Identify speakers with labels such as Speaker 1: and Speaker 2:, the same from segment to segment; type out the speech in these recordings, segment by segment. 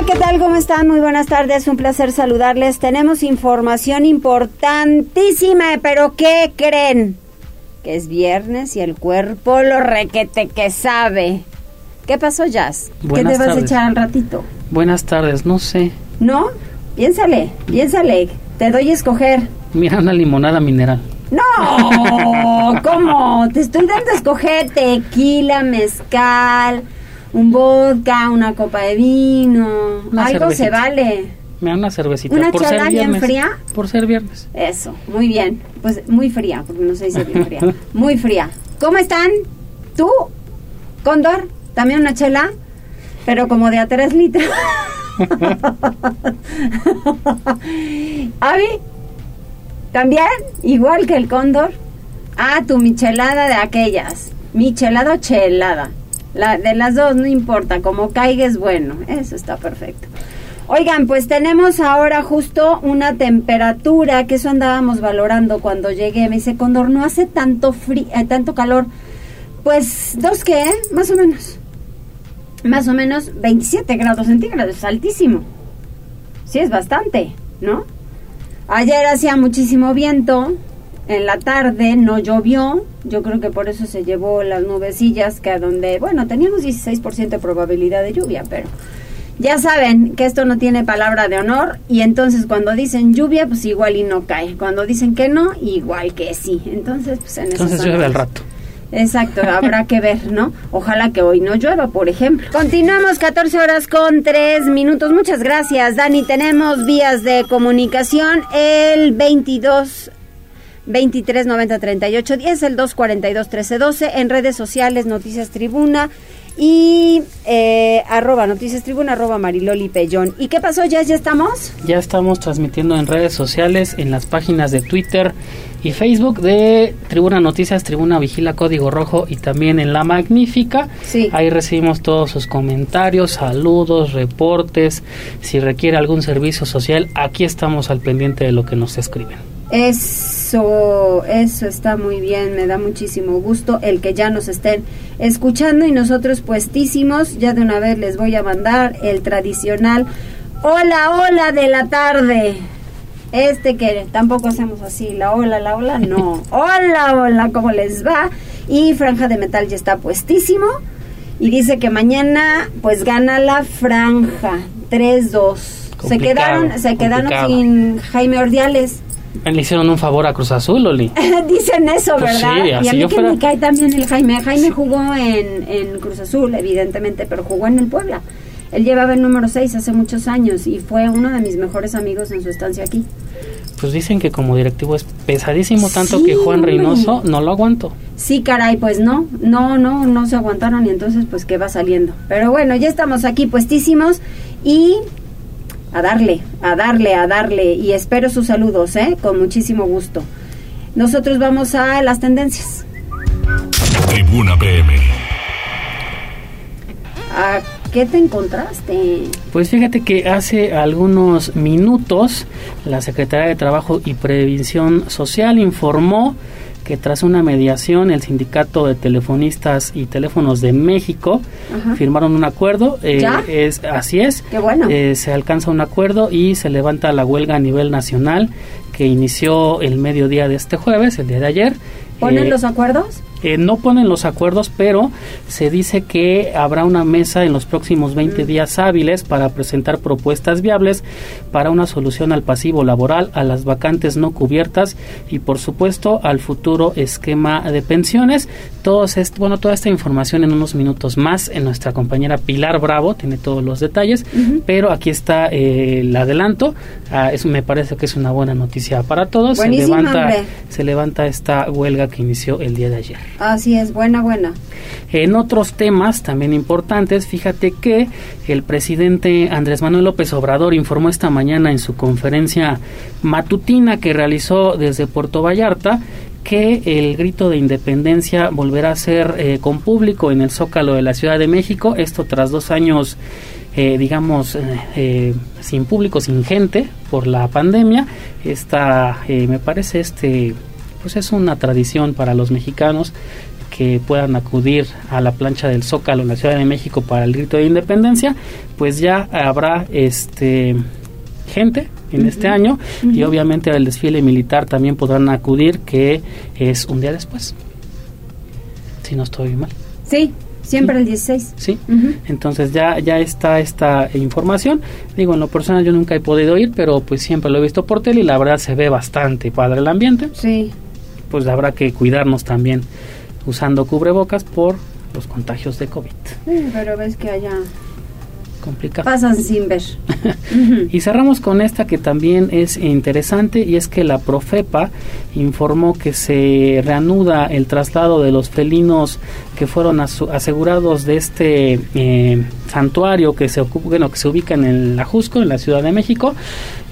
Speaker 1: Hola, ¿qué tal? ¿Cómo están? Muy buenas tardes, un placer saludarles. Tenemos información importantísima, pero ¿qué creen? Que es viernes y el cuerpo lo requete que sabe. ¿Qué pasó, Jazz?
Speaker 2: Buenas
Speaker 1: ¿Qué te vas
Speaker 2: tardes.
Speaker 1: a echar al ratito?
Speaker 2: Buenas tardes, no sé.
Speaker 1: ¿No? Piénsale, piénsale. Te doy a escoger.
Speaker 2: Mira una limonada mineral.
Speaker 1: No, ¿cómo? Te estoy dando a escoger tequila, mezcal, un vodka, una copa de vino.
Speaker 2: Una
Speaker 1: Algo se vale.
Speaker 2: Me da una cervecita.
Speaker 1: ¿Una
Speaker 2: por
Speaker 1: chela
Speaker 2: ser
Speaker 1: bien fría?
Speaker 2: Por ser viernes.
Speaker 1: Eso, muy bien. Pues muy fría, porque no se dice bien fría. Muy fría. ¿Cómo están? ¿Tú? ¿Cóndor? ¿También una chela? Pero como de a tres litros. ¿Avi? ¿También? Igual que el cóndor. Ah, tu michelada de aquellas. Michelada o chelada. La, de las dos, no importa. Como caiga es bueno. Eso está perfecto. Oigan, pues tenemos ahora justo una temperatura, que eso andábamos valorando cuando llegué. Me dice, Condor, no hace tanto frío, tanto calor. Pues, ¿dos qué? eh? Más o menos. Más o menos 27 grados centígrados, altísimo. Sí, es bastante, ¿no? Ayer hacía muchísimo viento, en la tarde no llovió, yo creo que por eso se llevó las nubecillas, que a donde, bueno, teníamos 16% de probabilidad de lluvia, pero ya saben que esto no tiene palabra de honor y entonces cuando dicen lluvia, pues igual y no cae. Cuando dicen que no, igual que sí. Entonces, pues en
Speaker 2: Entonces llueve al rato.
Speaker 1: Exacto, habrá que ver, ¿no? Ojalá que hoy no llueva, por ejemplo. Continuamos 14 horas con 3 minutos. Muchas gracias, Dani. Tenemos vías de comunicación el 22 23 90 38 10, el 242 13 12, en redes sociales Noticias Tribuna y eh, arroba Noticias Tribuna, arroba Mariloli Pellón. ¿Y qué pasó? ¿Ya, ya estamos?
Speaker 2: Ya estamos transmitiendo en redes sociales, en las páginas de Twitter y Facebook de Tribuna Noticias, Tribuna Vigila Código Rojo y también en La Magnífica.
Speaker 1: Sí.
Speaker 2: Ahí recibimos todos sus comentarios, saludos, reportes. Si requiere algún servicio social, aquí estamos al pendiente de lo que nos escriben.
Speaker 1: Eso, eso está muy bien, me da muchísimo gusto el que ya nos estén escuchando y nosotros puestísimos, ya de una vez les voy a mandar el tradicional hola, hola de la tarde. Este que tampoco hacemos así, la hola, la hola, no. Hola, hola, ¿cómo les va? Y Franja de Metal ya está puestísimo. Y dice que mañana pues gana la franja 3-2. Se quedaron, se quedaron
Speaker 2: complicado.
Speaker 1: sin Jaime Ordiales.
Speaker 2: Le hicieron un favor a Cruz Azul, Loli.
Speaker 1: Dicen eso,
Speaker 2: Pues
Speaker 1: ¿verdad?
Speaker 2: sí,
Speaker 1: y a
Speaker 2: así
Speaker 1: mí
Speaker 2: yo
Speaker 1: que
Speaker 2: fuera-
Speaker 1: me cae también el Jaime. Jaime jugó en, en Cruz Azul, evidentemente, pero jugó en el Puebla. Él llevaba el número 6 hace muchos años y fue uno de mis mejores amigos en su estancia aquí.
Speaker 2: Pues dicen que como directivo es pesadísimo, tanto
Speaker 1: Sí,
Speaker 2: que Juan. Reynoso no lo aguanto.
Speaker 1: Sí, caray, pues no, no, no, no se aguantaron y entonces pues que va saliendo. Pero bueno, ya estamos aquí puestísimos y a darle, a darle, a darle y espero sus saludos, ¿eh? Con muchísimo gusto. Nosotros vamos a las tendencias.
Speaker 3: Tribuna PM.
Speaker 1: ¿A qué te encontraste?
Speaker 2: Pues fíjate que hace algunos minutos la Secretaría de Trabajo y Previsión Social informó que tras una mediación el Sindicato de Telefonistas y Teléfonos de México
Speaker 1: Ajá.
Speaker 2: firmaron un acuerdo. eh,
Speaker 1: ¿Ya?
Speaker 2: es Así es.
Speaker 1: Qué bueno.
Speaker 2: Eh, se alcanza un acuerdo y se levanta la huelga a nivel nacional que inició el mediodía de este jueves, el día de ayer.
Speaker 1: ¿Ponen
Speaker 2: Eh,
Speaker 1: los acuerdos?
Speaker 2: Eh, no ponen los acuerdos, pero se dice que habrá una mesa en los próximos 20 días hábiles para presentar propuestas viables para una solución al pasivo laboral, a las vacantes no cubiertas y, por supuesto, al futuro esquema de pensiones. Todos est- bueno, toda esta información en unos minutos más en nuestra compañera Pilar Bravo tiene todos los detalles, pero aquí está eh, el adelanto. Ah, eso me parece que es una buena noticia para todos. Se levanta,
Speaker 1: hombre.
Speaker 2: se levanta esta huelga que inició el día de ayer.
Speaker 1: Así es, buena, buena.
Speaker 2: En otros temas también importantes, fíjate que el presidente Andrés Manuel López Obrador informó esta mañana en su conferencia matutina que realizó desde Puerto Vallarta que el grito de independencia volverá a ser eh, con público en el Zócalo de la Ciudad de México, esto tras dos años eh, digamos, eh, eh, sin público, sin gente por la pandemia. Esta, me parece, este, pues es una tradición para los mexicanos que puedan acudir a la plancha del Zócalo en la Ciudad de México para el grito de independencia, pues ya habrá este gente en este año y obviamente al desfile militar también podrán acudir que es un día después. Si no estoy mal.
Speaker 1: Sí, Siempre el 16.
Speaker 2: Sí, entonces ya, ya está esta información. Digo, en lo personal yo nunca he podido ir, pero pues siempre lo he visto por tele y la verdad se ve bastante padre el ambiente.
Speaker 1: Sí.
Speaker 2: Pues habrá que cuidarnos también usando cubrebocas por los contagios de COVID.
Speaker 1: Sí, pero ves que haya
Speaker 2: complicado.
Speaker 1: Pasan sin ver.
Speaker 2: y cerramos con esta que también es interesante y es que la Profepa informó que se reanuda el traslado de los felinos que fueron asegurados de este eh, santuario que se, bueno, que se ubica en el Ajusco, en la Ciudad de México.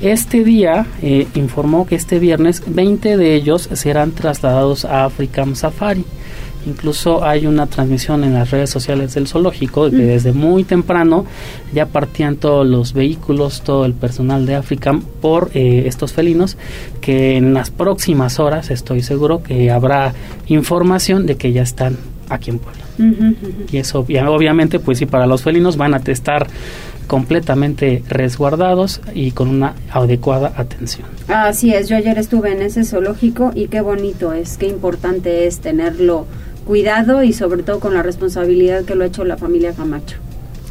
Speaker 2: Este día eh, informó que este viernes 20 de ellos serán trasladados a African Safari. Incluso hay una transmisión en las redes sociales del zoológico que mm. desde muy temprano ya partían todos los vehículos, todo el personal de África por eh, estos felinos, que en las próximas horas estoy seguro que habrá información de que ya están aquí en Puebla. Y eso obviamente pues sí para los felinos van a estar completamente resguardados y con una adecuada atención.
Speaker 1: Así es, yo ayer estuve en ese zoológico y qué bonito es, qué importante es tenerlo cuidado y sobre todo con la responsabilidad que lo ha hecho la familia Camacho.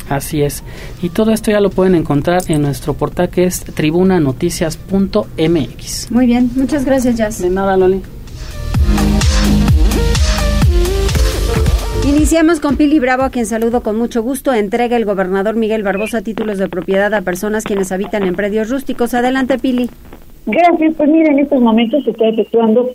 Speaker 2: Así es. Y todo esto ya lo pueden encontrar en nuestro portal que es tribunanoticias.mx.
Speaker 1: Muy bien, muchas gracias, Jazz.
Speaker 2: De nada, Loli.
Speaker 1: Iniciamos con Pili Bravo, a quien saludo con mucho gusto. Entrega el gobernador Miguel Barbosa títulos de propiedad a personas quienes habitan en predios rústicos. Adelante, Pili.
Speaker 4: Gracias. Pues mira, en estos momentos se está efectuando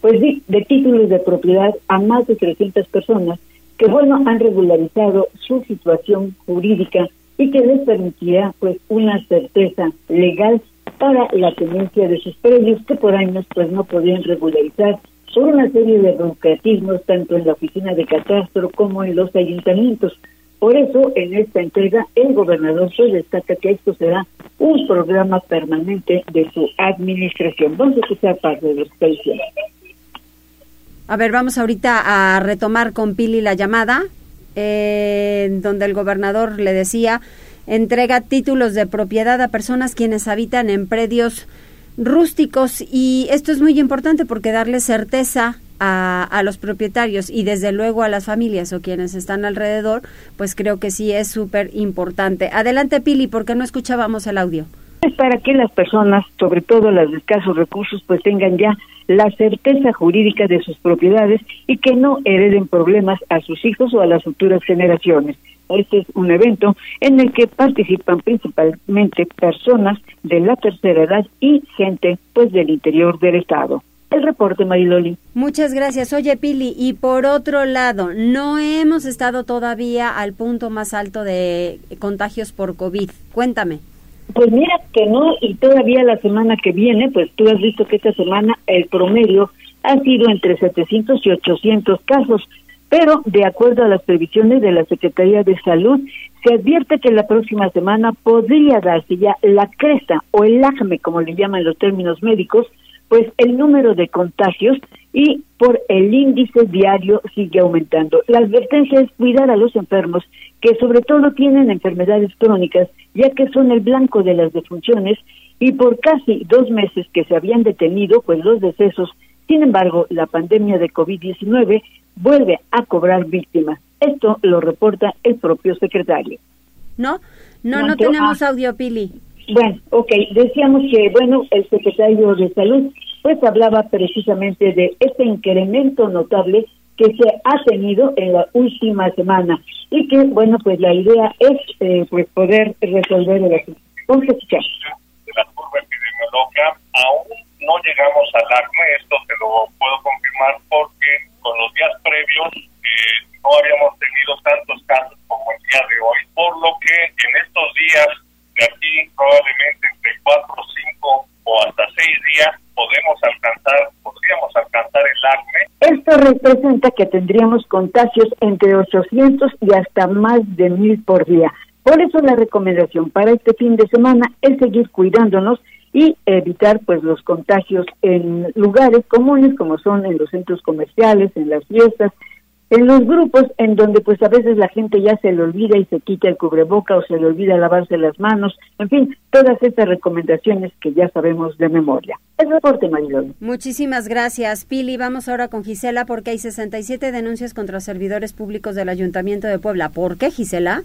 Speaker 4: pues de títulos de propiedad a más de 300 personas que, bueno, han regularizado su situación jurídica y que les permitirá, pues, una certeza legal para la tenencia de sus predios que por años, pues, no podían regularizar por una serie de burocratismos tanto en la oficina de catastro como en los ayuntamientos. Por eso, en esta entrega, el gobernador se destaca que esto será un programa permanente de su administración. Vamos a escuchar parte de los
Speaker 1: a ver, vamos ahorita a retomar con Pili la llamada, eh, donde el gobernador le decía, entrega títulos de propiedad a personas quienes habitan en predios rústicos y esto es muy importante porque darle certeza a, a, los propietarios y desde luego a las familias o quienes están alrededor, pues creo que sí es súper importante. Adelante Pili, porque no escuchábamos el audio.
Speaker 4: Es para que las personas, sobre todo las de escasos recursos, pues tengan ya la certeza jurídica de sus propiedades y que no hereden problemas a sus hijos o a las futuras generaciones. Este es un evento en el que participan principalmente personas de la tercera edad y gente pues del interior del estado. El reporte, Mariloli.
Speaker 1: Muchas gracias. Oye, Pili, y por otro lado, no hemos estado todavía al punto más alto de contagios por COVID. Cuéntame.
Speaker 4: Pues mira que no, y todavía la semana que viene, pues tú has visto que esta semana el promedio ha sido entre 700 y 800 casos, pero de acuerdo a las previsiones de la Secretaría de Salud, se advierte que la próxima semana podría darse ya la cresta o el acme, como le llaman los términos médicos, pues el número de contagios y por el índice diario sigue aumentando. La advertencia es cuidar a los enfermos que sobre todo tienen enfermedades crónicas, ya que son el blanco de las defunciones y por casi dos meses que se habían detenido pues los decesos. Sin embargo, la pandemia de COVID-19 vuelve a cobrar víctimas. Esto lo reporta el propio secretario.
Speaker 1: No, no, no, tenemos ah. audio, Pili.
Speaker 4: Bueno, ok, decíamos que, bueno, el secretario de Salud pues hablaba precisamente de este incremento notable que se ha tenido en la última semana y que, bueno, pues la idea es eh, pues poder resolver el asunto. Vamos a escuchar.
Speaker 5: De la curva epidemiológica aún no llegamos al acme, esto te lo puedo confirmar porque con los días previos eh, no habíamos tenido tantos casos como el día de hoy, por lo que en estos días de aquí probablemente entre cuatro, cinco o hasta seis días, podemos alcanzar, podríamos alcanzar el acme.
Speaker 4: Esto representa que tendríamos contagios entre 800 y hasta más de mil por día. Por eso la recomendación para este fin de semana es seguir cuidándonos y evitar pues los contagios en lugares comunes como son en los centros comerciales, en las fiestas, en los grupos en donde pues a veces la gente ya se le olvida y se quita el cubreboca o se le olvida lavarse las manos, en fin, todas estas recomendaciones que ya sabemos de memoria. El reporte, Mariloli.
Speaker 1: Muchísimas gracias, Pili. Vamos ahora con Gisela porque hay 67 denuncias contra servidores públicos del Ayuntamiento de Puebla. ¿Por qué, Gisela?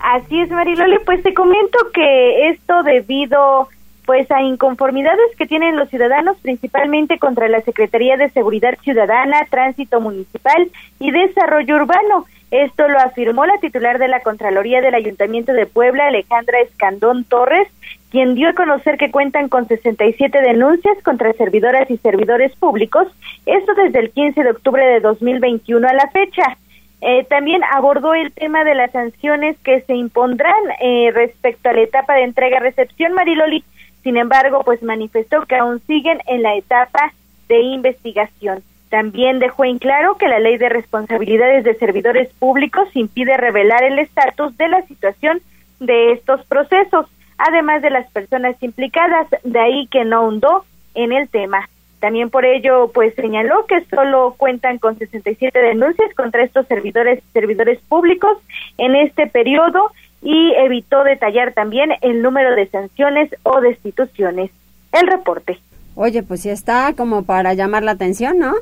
Speaker 6: Así es, Mariloli. Pues te comento que esto debido pues a inconformidades que tienen los ciudadanos principalmente contra la Secretaría de Seguridad Ciudadana, Tránsito Municipal y Desarrollo Urbano. Esto lo afirmó la titular de la Contraloría del Ayuntamiento de Puebla, Alejandra Escandón Torres, quien dio a conocer que cuentan con 67 denuncias contra servidoras y servidores públicos, esto desde el 15 de octubre de 2021 a la fecha. Eh, también abordó el tema de las sanciones que se impondrán eh, respecto a la etapa de entrega-recepción, Mariloli, sin embargo, pues manifestó que aún siguen en la etapa de investigación. También dejó en claro que la ley de responsabilidades de servidores públicos impide revelar el estatus de la situación de estos procesos, además de las personas implicadas, de ahí que no hundó en el tema. También por ello, pues señaló que solo cuentan con 67 denuncias contra estos servidores servidores públicos en este periodo y evitó detallar también el número de sanciones o destituciones. El reporte.
Speaker 1: Oye, pues sí está como para llamar la atención, ¿no?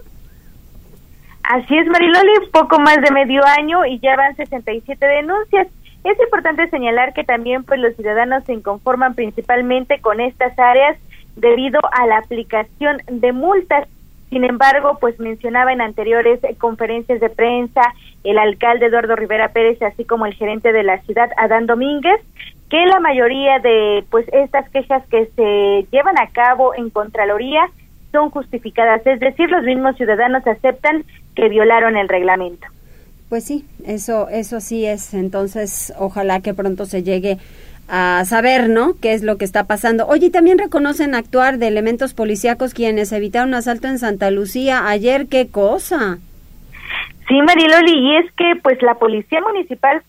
Speaker 6: Así es, Mariloli, poco más de medio año y ya van 67 denuncias. Es importante señalar que también pues los ciudadanos se inconforman principalmente con estas áreas debido a la aplicación de multas sin embargo, pues mencionaba en anteriores conferencias de prensa el alcalde Eduardo Rivera Pérez, así como el gerente de la ciudad, Adán Domínguez, que la mayoría de pues estas quejas que se llevan a cabo en Contraloría son justificadas, es decir, los mismos ciudadanos aceptan que violaron el reglamento.
Speaker 1: Pues sí, eso eso sí es. Entonces, ojalá que pronto se llegue a saber, ¿no? ¿Qué es lo que está pasando? Oye, también reconocen actuar de elementos policíacos quienes evitaron un asalto en Santa Lucía ayer. ¿Qué cosa?
Speaker 6: Sí, Mariloli, y es que pues la policía municipal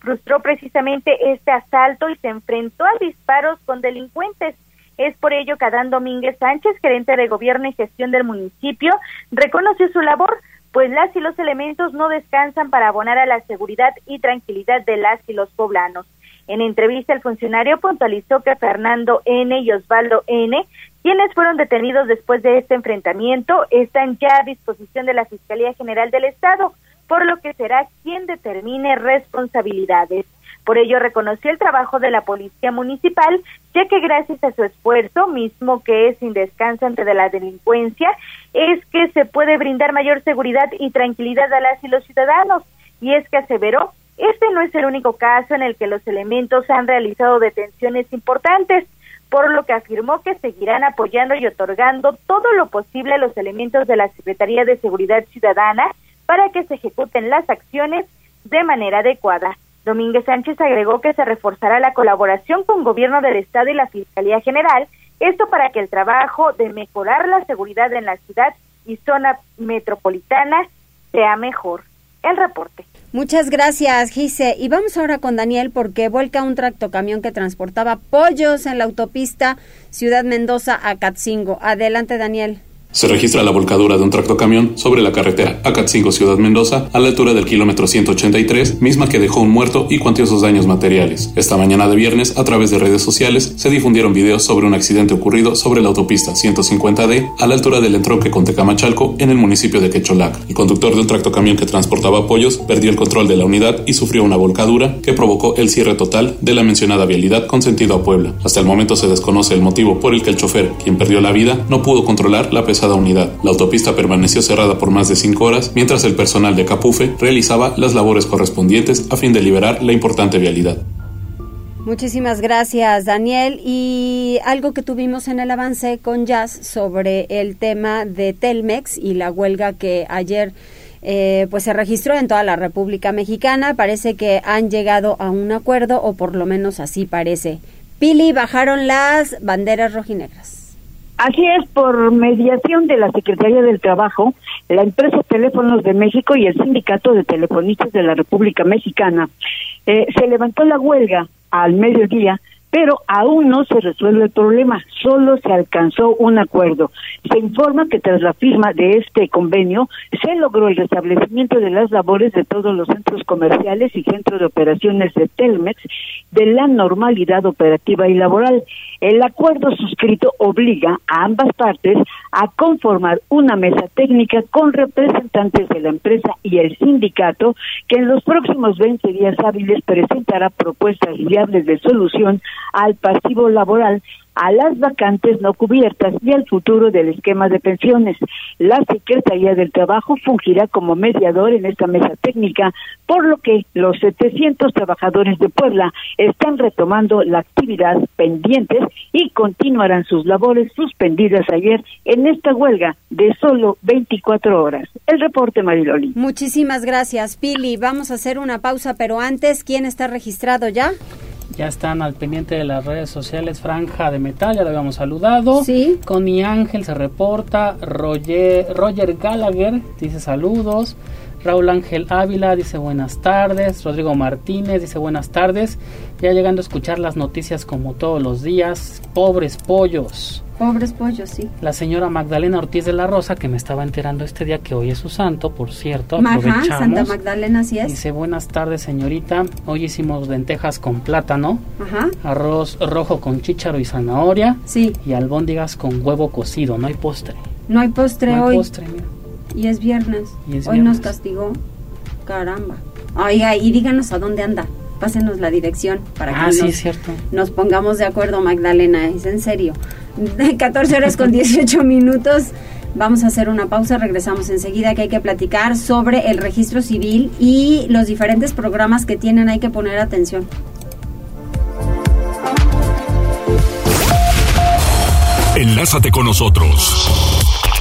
Speaker 6: frustró precisamente este asalto y se enfrentó a disparos con delincuentes. Es por ello que Adán Domínguez Sánchez, gerente de gobierno y gestión del municipio, reconoció su labor, pues las y los elementos no descansan para abonar a la seguridad y tranquilidad de las y los poblanos. En entrevista, el funcionario puntualizó que Fernando N. y Osvaldo N., quienes fueron detenidos después de este enfrentamiento, están ya a disposición de la Fiscalía General del Estado, por lo que será quien determine responsabilidades. Por ello reconoció el trabajo de la Policía Municipal, ya que gracias a su esfuerzo, mismo que es sin descanso ante la delincuencia, es que se puede brindar mayor seguridad y tranquilidad a las y los ciudadanos. Y es que aseveró este no es el único caso en el que los elementos han realizado detenciones importantes, por lo que afirmó que seguirán apoyando y otorgando todo lo posible a los elementos de la Secretaría de Seguridad Ciudadana para que se ejecuten las acciones de manera adecuada. Domínguez Sánchez agregó que se reforzará la colaboración con Gobierno del Estado y la Fiscalía General, esto para que el trabajo de mejorar la seguridad en la ciudad y zona metropolitana sea mejor. El reporte.
Speaker 1: Muchas gracias, Gise. Y vamos ahora con Daniel porque vuelca un tractocamión que transportaba pollos en la autopista Ciudad Mendoza a Catzingo. Adelante, Daniel.
Speaker 7: Se registra la volcadura de un tractocamión sobre la carretera Acatzingo Ciudad Mendoza a la altura del kilómetro 183, misma que dejó un muerto y cuantiosos daños materiales. Esta mañana de viernes, a través de redes sociales, se difundieron videos sobre un accidente ocurrido sobre la autopista 150D a la altura del entronque con Tecamachalco en el municipio de Quecholac. El conductor de un tractocamión que transportaba pollos perdió el control de la unidad y sufrió una volcadura que provocó el cierre total de la mencionada vialidad con sentido a Puebla. Hasta el momento se desconoce el motivo por el que el chofer, quien perdió la vida, no pudo controlar la pesada La autopista permaneció cerrada por más de cinco horas mientras el personal de Capufe realizaba las labores correspondientes a fin de liberar la importante vialidad.
Speaker 1: Muchísimas gracias, Daniel. Y algo que tuvimos en el avance con Jazz sobre el tema de Telmex y la huelga que ayer eh, pues se registró en toda la República Mexicana. Parece que han llegado a un acuerdo, o por lo menos así parece. Pili, bajaron las banderas rojinegras.
Speaker 4: Así es, por mediación de la Secretaría del Trabajo, la empresa Teléfonos de México y el Sindicato de Telefonistas de la República Mexicana, eh, se levantó la huelga al mediodía pero aún no se resuelve el problema, solo se alcanzó un acuerdo. Se informa que tras la firma de este convenio se logró el restablecimiento de las labores de todos los centros comerciales y centros de operaciones de Telmex de la normalidad operativa y laboral. El acuerdo suscrito obliga a ambas partes a conformar una mesa técnica con representantes de la empresa y el sindicato que en los próximos 20 días hábiles presentará propuestas viables de solución al pasivo laboral, a las vacantes no cubiertas y al futuro del esquema de pensiones. La Secretaría del Trabajo fungirá como mediador en esta mesa técnica, por lo que los 700 trabajadores de Puebla están retomando la actividad pendientes y continuarán sus labores suspendidas ayer en esta huelga de solo 24 horas. El reporte, Mariloli.
Speaker 1: Muchísimas gracias, Pili. Vamos a hacer una pausa, pero antes, ¿quién está registrado ya?
Speaker 2: Ya están al pendiente de las redes sociales Franja de Metal, ya lo habíamos saludado.
Speaker 1: Sí.
Speaker 2: Connie Ángel se reporta. Roger, Roger Gallagher dice saludos. Raúl Ángel Ávila dice buenas tardes. Rodrigo Martínez dice buenas tardes. Ya llegando a escuchar las noticias como todos los días. Pobres pollos.
Speaker 1: Pobres pollos, sí.
Speaker 2: La señora Magdalena Ortiz de la Rosa, que me estaba enterando este día que hoy es su santo, por cierto.
Speaker 1: Ajá, Santa Magdalena, sí es.
Speaker 2: Dice, buenas tardes, señorita. Hoy hicimos lentejas con plátano.
Speaker 1: Ajá.
Speaker 2: Arroz rojo con chícharo y zanahoria.
Speaker 1: Sí.
Speaker 2: Y albóndigas con huevo cocido. No hay postre.
Speaker 1: No hay postre
Speaker 2: no
Speaker 1: hoy.
Speaker 2: hay postre, mira.
Speaker 1: Y es viernes.
Speaker 2: Y es
Speaker 1: hoy
Speaker 2: viernes.
Speaker 1: nos castigó. Caramba. Oiga, y díganos a dónde anda. Pásenos la dirección para que
Speaker 2: Ah,
Speaker 1: nos,
Speaker 2: cierto.
Speaker 1: nos pongamos de acuerdo, Magdalena. Es en serio. De 14 horas con 18 minutos. Vamos a hacer una pausa, regresamos enseguida que hay que platicar sobre el registro civil y los diferentes programas que tienen, hay que poner atención.
Speaker 3: Enlázate con nosotros.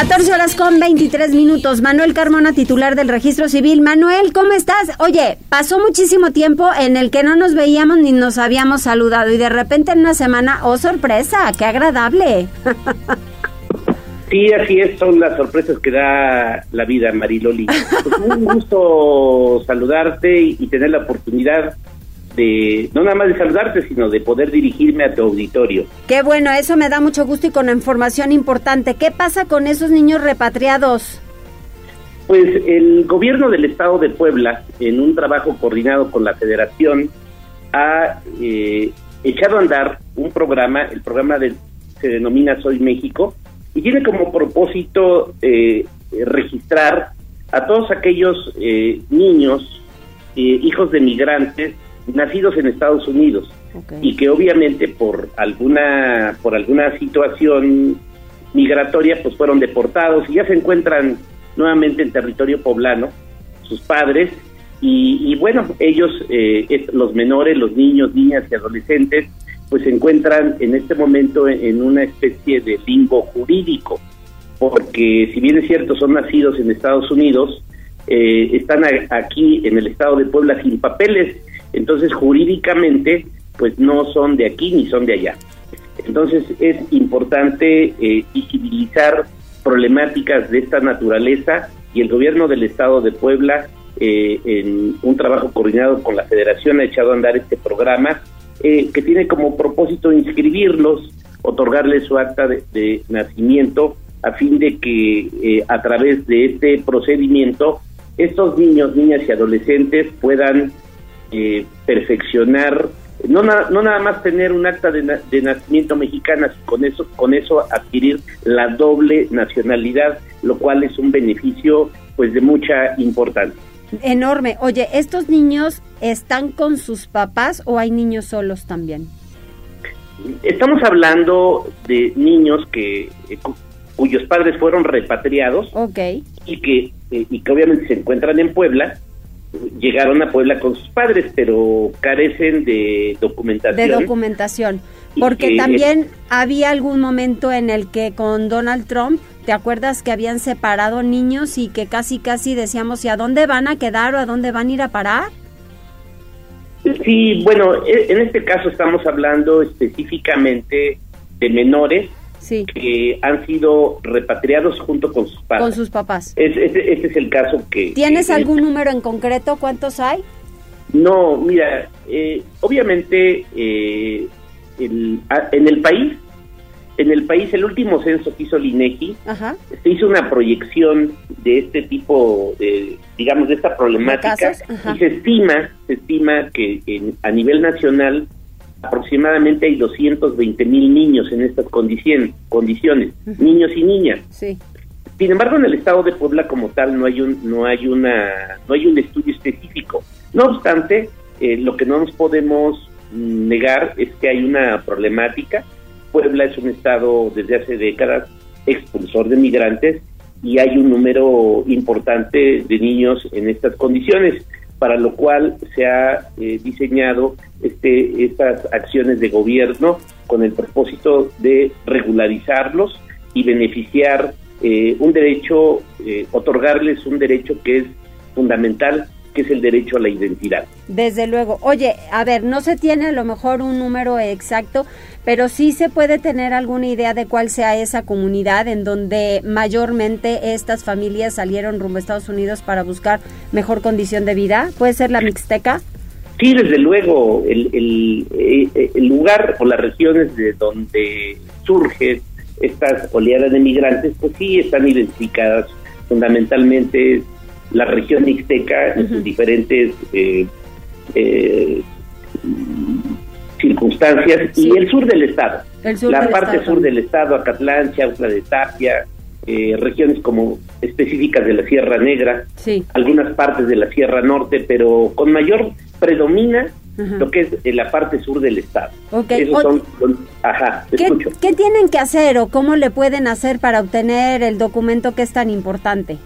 Speaker 1: 14 horas con 23 minutos. Manuel Carmona, titular del registro civil. Manuel, ¿cómo estás? Oye, pasó muchísimo tiempo en el que no nos veíamos ni nos habíamos saludado y de repente en una semana, oh sorpresa, qué agradable.
Speaker 8: Sí, así es, son las sorpresas que da la vida, Mariloli. Pues un gusto saludarte y, tener la oportunidad de, no nada más de saludarte, sino de poder dirigirme a tu auditorio.
Speaker 1: Qué bueno, eso me da mucho gusto y con información importante. ¿Qué pasa con esos niños repatriados?
Speaker 8: Pues el gobierno del estado de Puebla, en un trabajo coordinado con la federación, ha eh, echado a andar un programa, el programa de, se denomina Soy México, y tiene como propósito eh, registrar a todos aquellos eh, niños, eh, hijos de migrantes, nacidos en Estados Unidos y que obviamente por alguna por alguna situación migratoria pues fueron deportados y ya se encuentran nuevamente en territorio poblano sus padres y, y bueno ellos eh, los menores los niños niñas y adolescentes pues se encuentran en este momento en, en una especie de limbo jurídico porque si bien es cierto son nacidos en Estados Unidos eh, están a- aquí en el estado de Puebla sin papeles entonces jurídicamente pues no son de aquí ni son de allá. Entonces es importante eh, visibilizar problemáticas de esta naturaleza y el gobierno del estado de Puebla eh, en un trabajo coordinado con la federación ha echado a andar este programa eh, que tiene como propósito inscribirlos, otorgarles su acta de, nacimiento a fin de que eh, a través de este procedimiento estos niños, niñas y adolescentes puedan eh, perfeccionar, no, na- no nada más tener un acta de, na- de nacimiento mexicana, con eso, con eso adquirir la doble nacionalidad, lo cual es un beneficio pues de mucha importancia.
Speaker 1: Enorme. Oye, ¿estos niños están con sus papás o hay niños solos también?
Speaker 8: estamos hablando de niños que eh, cuyos padres fueron repatriados y que eh, y que obviamente se encuentran en Puebla llegaron a Puebla con sus padres pero carecen de documentación
Speaker 1: de documentación porque también había algún momento en el que con Donald Trump ¿Te acuerdas que habían separado niños y que casi casi decíamos, ¿y a dónde van a quedar o a dónde van a ir a parar?
Speaker 8: Sí, bueno, e, en este caso estamos hablando específicamente de menores que han sido repatriados junto con sus padres.
Speaker 1: Con sus papás.
Speaker 8: Este es el caso que...
Speaker 1: ¿Tienes algún número en concreto? ¿Cuántos hay?
Speaker 8: No, mira, eh, obviamente eh, en el país en el país, el último censo que hizo el INEGI, se hizo una proyección de este tipo, de, digamos, de esta problemática y se estima, se estima que a nivel nacional aproximadamente hay 220 mil niños en estas condiciones, condiciones niños y niñas. Sin embargo, en el estado de Puebla como tal no hay un no hay una no hay un estudio específico. No obstante, eh, lo que no nos podemos negar es que hay una problemática Puebla es un estado desde hace décadas expulsor de migrantes y hay un número importante de niños en estas condiciones, para lo cual se ha eh, diseñado este, estas acciones de gobierno con el propósito de regularizarlos y beneficiar eh, un derecho, eh, otorgarles un derecho que es fundamental que es el derecho a la identidad.
Speaker 1: Desde luego. Oye, a ver, no se tiene a lo mejor un número exacto, pero sí se puede tener alguna idea de cuál sea esa comunidad en donde mayormente estas familias salieron rumbo a Estados Unidos para buscar mejor condición de vida. ¿Puede ser la Mixteca?
Speaker 8: Sí, desde luego, el, el, eh, el lugar o las regiones de donde surgen estas oleadas de migrantes, pues sí están identificadas fundamentalmente la región mixteca en sus diferentes eh, eh, circunstancias y el sur del estado. la parte sur del estado, Acatlán, Chautla de Tapia, eh, regiones como específicas de la Sierra Negra, algunas partes de la Sierra Norte, pero con mayor predomina lo que es la parte sur del estado. ajá,
Speaker 1: ¿Qué, ¿Qué tienen que hacer o cómo le pueden hacer para obtener el documento que es tan importante?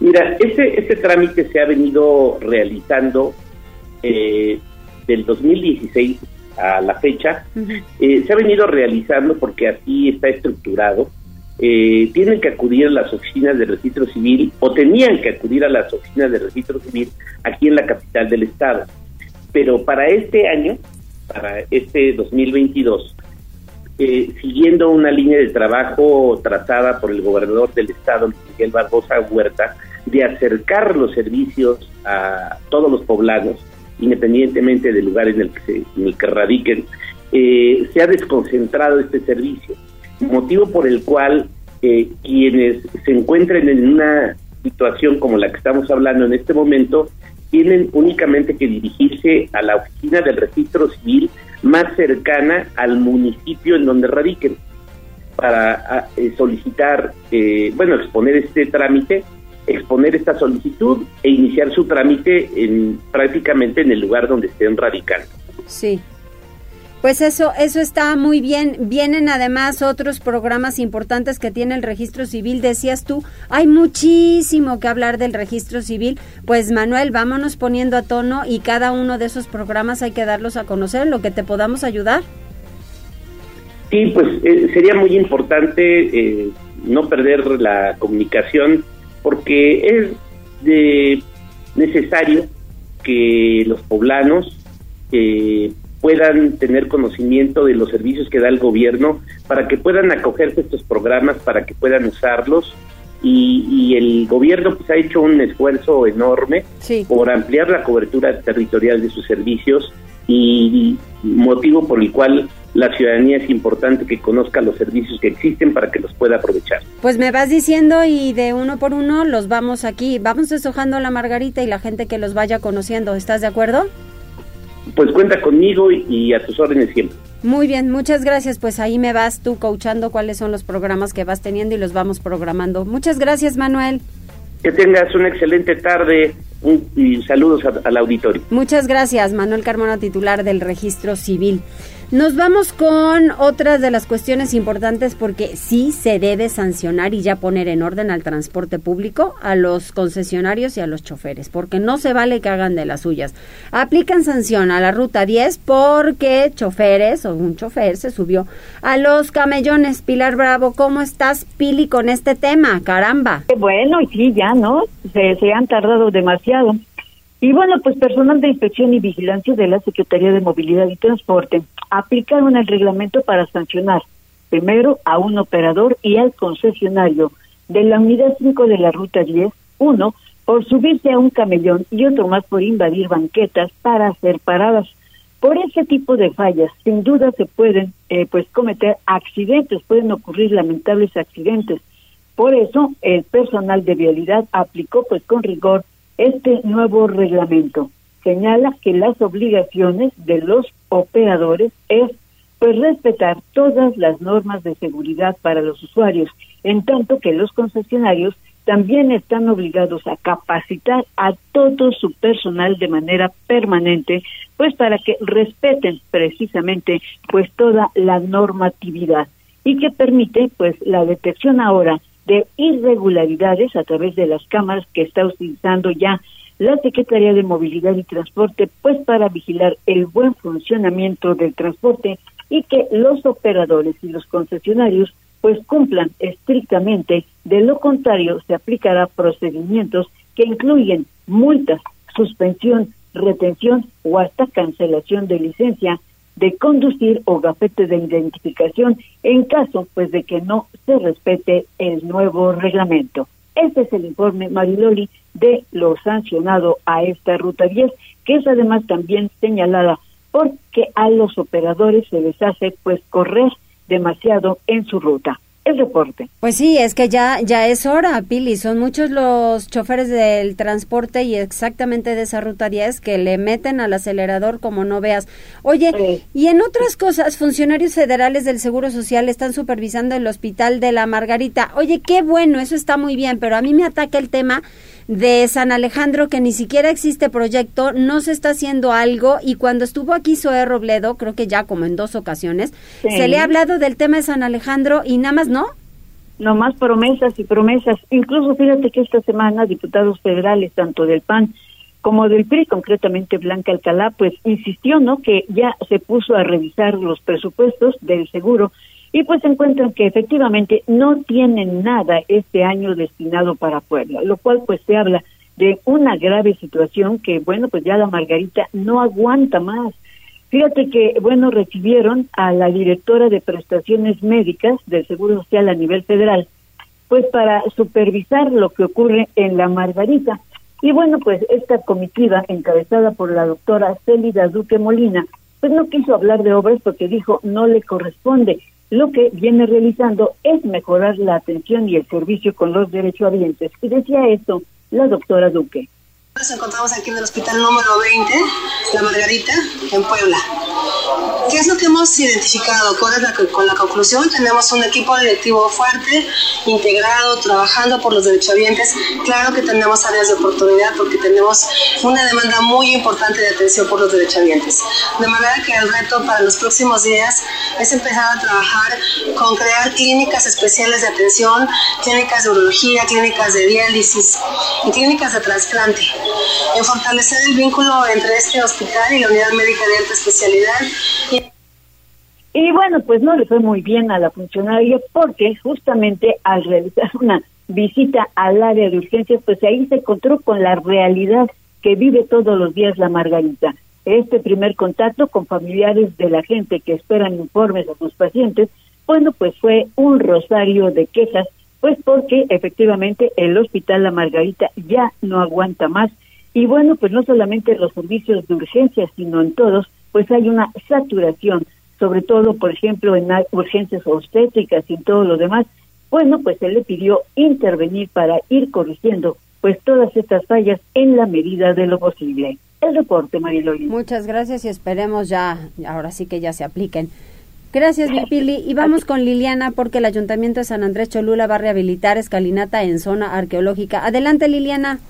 Speaker 8: Mira, este, este trámite se ha venido realizando eh, del 2016 a la fecha, eh, se ha venido realizando porque así está estructurado. Eh, tienen que acudir a las oficinas de registro civil o tenían que acudir a las oficinas de registro civil aquí en la capital del estado. Pero para este año, para este 2022, eh, siguiendo una línea de trabajo trazada por el gobernador del estado, Miguel Barbosa Huerta, de acercar los servicios a todos los poblanos, independientemente del lugar en el que, se, en el que radiquen, eh, se ha desconcentrado este servicio, motivo por el cual eh, quienes se encuentren en una situación como la que estamos hablando en este momento, tienen únicamente que dirigirse a la oficina del registro civil más cercana al municipio en donde radiquen para eh, solicitar, eh, bueno, exponer este trámite, exponer esta solicitud e iniciar su trámite en prácticamente en el lugar donde estén radicando.
Speaker 1: Sí. Pues eso, eso está muy bien. Vienen además otros programas importantes que tiene el registro civil. Decías tú, hay muchísimo que hablar del registro civil. Pues Manuel, vámonos poniendo a tono y cada uno de esos programas hay que darlos a conocer, lo que te podamos ayudar.
Speaker 8: Sí, pues eh, sería muy importante eh, no perder la comunicación porque es de necesario que los poblanos eh, puedan tener conocimiento de los servicios que da el gobierno para que puedan acogerse a estos programas, para que puedan usarlos. Y, el gobierno pues ha hecho un esfuerzo enorme por ampliar la cobertura territorial de sus servicios y motivo por el cual la ciudadanía es importante que conozca los servicios que existen para que los pueda aprovechar.
Speaker 1: Pues me vas diciendo y de uno por uno los vamos aquí, vamos deshojando la margarita y la gente que los vaya conociendo, ¿estás de acuerdo?
Speaker 8: Pues cuenta conmigo y, a tus órdenes siempre.
Speaker 1: Muy bien, muchas gracias. Pues ahí me vas tú coachando cuáles son los programas que vas teniendo y los vamos programando. Muchas gracias, Manuel.
Speaker 8: Que tengas una excelente tarde y saludos al auditorio.
Speaker 1: Muchas gracias, Manuel Carmona, titular del Registro Civil. Nos vamos con otras de las cuestiones importantes porque sí se debe sancionar y ya poner en orden al transporte público, a los concesionarios y a los choferes, porque no se vale que hagan de las suyas. Aplican sanción a la ruta 10 porque choferes o un chofer se subió a los camellones. Pilar Bravo, ¿cómo estás, Pili, con este tema? Caramba.
Speaker 4: Bueno, sí, ya, ¿no? Se, se han tardado demasiado. Y bueno, pues personal de inspección y vigilancia de la Secretaría de Movilidad y Transporte aplicaron el reglamento para sancionar primero a un operador y al concesionario de la unidad 5 de la ruta 10, uno por subirse a un camellón y otro más por invadir banquetas para hacer paradas. Por ese tipo de fallas, sin duda se pueden eh, pues cometer accidentes, pueden ocurrir lamentables accidentes. Por eso el personal de vialidad aplicó pues con rigor este nuevo reglamento señala que las obligaciones de los operadores es pues respetar todas las normas de seguridad para los usuarios, en tanto que los concesionarios también están obligados a capacitar a todo su personal de manera permanente, pues para que respeten precisamente pues toda la normatividad y que permite pues la detección ahora de irregularidades a través de las cámaras que está utilizando ya la Secretaría de Movilidad y Transporte, pues para vigilar el buen funcionamiento del transporte y que los operadores y los concesionarios pues cumplan estrictamente, de lo contrario se aplicará procedimientos que incluyen multas, suspensión, retención o hasta cancelación de licencia de conducir o gafete de identificación en caso pues de que no se respete el nuevo reglamento. Este es el informe Mariloli de lo sancionado a esta ruta 10, que es además también señalada porque a los operadores se les hace pues correr demasiado en su ruta el reporte.
Speaker 1: Pues sí, es que ya ya es hora, Pili. Son muchos los choferes del transporte y exactamente de esa ruta 10 que le meten al acelerador como no veas. Oye, y en otras cosas, funcionarios federales del Seguro Social están supervisando el hospital de la Margarita. Oye, qué bueno, eso está muy bien, pero a mí me ataca el tema de San Alejandro que ni siquiera existe proyecto, no se está haciendo algo y cuando estuvo aquí Zoé Robledo, creo que ya como en dos ocasiones, se le ha hablado del tema de San Alejandro y nada más no.
Speaker 4: No más promesas y promesas. Incluso fíjate que esta semana diputados federales, tanto del PAN como del PRI, concretamente Blanca Alcalá, pues insistió, ¿no? Que ya se puso a revisar los presupuestos del seguro y pues encuentran que efectivamente no tienen nada este año destinado para Puebla, lo cual pues se habla de una grave situación que bueno pues ya la Margarita no aguanta más. Fíjate que bueno recibieron a la directora de prestaciones médicas del Seguro Social a nivel federal pues para supervisar lo que ocurre en la Margarita. Y bueno, pues esta comitiva encabezada por la doctora Célida Duque Molina, pues no quiso hablar de obras porque dijo no le corresponde lo que viene realizando es mejorar la atención y el servicio con los derechohabientes. Y decía esto la doctora Duque.
Speaker 9: Nos encontramos aquí en el hospital número 20, La Margarita, en Puebla. ¿Qué es lo que hemos identificado? ¿Cuál es la, con la conclusión? Tenemos un equipo directivo fuerte, integrado, trabajando por los derechohabientes. Claro que tenemos áreas de oportunidad porque tenemos una demanda muy importante de atención por los derechohabientes. De manera que el reto para los próximos días es empezar a trabajar con crear clínicas especiales de atención, clínicas de urología, clínicas de diálisis y clínicas de trasplante en fortalecer el vínculo entre este hospital y la unidad médica de alta especialidad.
Speaker 4: Y, bueno, pues no le fue muy bien a la funcionaria porque justamente al realizar una visita al área de urgencias, pues ahí se encontró con la realidad que vive todos los días la Margarita. Este primer contacto con familiares de la gente que esperan informes a sus pacientes, bueno, pues fue un rosario de quejas pues porque efectivamente el Hospital La Margarita ya no aguanta más. Y bueno, pues no solamente en los servicios de urgencia, sino en todos, pues hay una saturación, sobre todo, por ejemplo, en urgencias obstétricas y en todo lo demás. Bueno, pues se le pidió intervenir para ir corrigiendo pues todas estas fallas en la medida de lo posible. El reporte, Mariloy.
Speaker 1: Muchas gracias y esperemos ya, ahora sí que ya se apliquen. Gracias, Pili. Y vamos con Liliana porque el Ayuntamiento de San Andrés Cholula va a rehabilitar escalinata en zona arqueológica. Adelante, Liliana.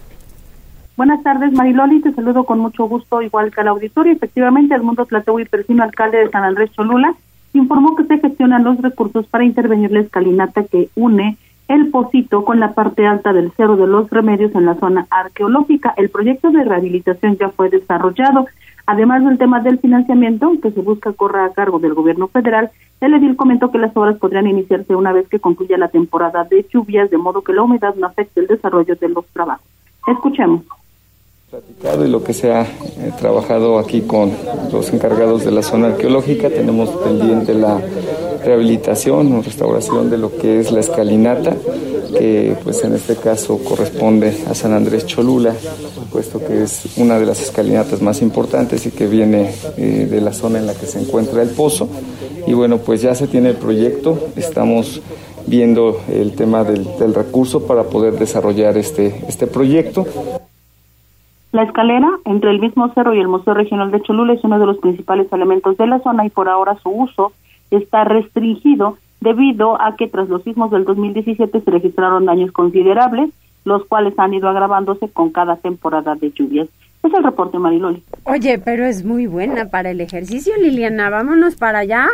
Speaker 10: Buenas tardes, Mariloli, te saludo con mucho gusto, igual que al auditorio. Efectivamente, Edmundo y Persino, alcalde de San Andrés Cholula, informó que se gestionan los recursos para intervenir la escalinata que une el Pocito con la parte alta del Cerro de los Remedios en la zona arqueológica. El proyecto de rehabilitación ya fue desarrollado. Además del tema del financiamiento, que se busca corra a cargo del gobierno federal, el edil comentó que las obras podrían iniciarse una vez que concluya la temporada de lluvias, de modo que la humedad no afecte el desarrollo de los trabajos. Escuchemos
Speaker 11: y lo que se ha eh, trabajado aquí con los encargados de la zona arqueológica. Tenemos pendiente la rehabilitación o restauración de lo que es la escalinata, que pues en este caso corresponde a San Andrés Cholula, puesto que es una de las escalinatas más importantes y que viene eh, de la zona en la que se encuentra el pozo. Y bueno, pues ya se tiene el proyecto, estamos viendo el tema del, del recurso para poder desarrollar este, este proyecto.
Speaker 10: La escalera entre el mismo cerro y el Museo Regional de Cholula es uno de los principales elementos de la zona y por ahora su uso está restringido debido a que tras los sismos del 2017 se registraron daños considerables, los cuales han ido agravándose con cada temporada de lluvias. Es el reporte, Mariloli.
Speaker 1: Oye, pero es muy buena para el ejercicio, Liliana. Vámonos para allá.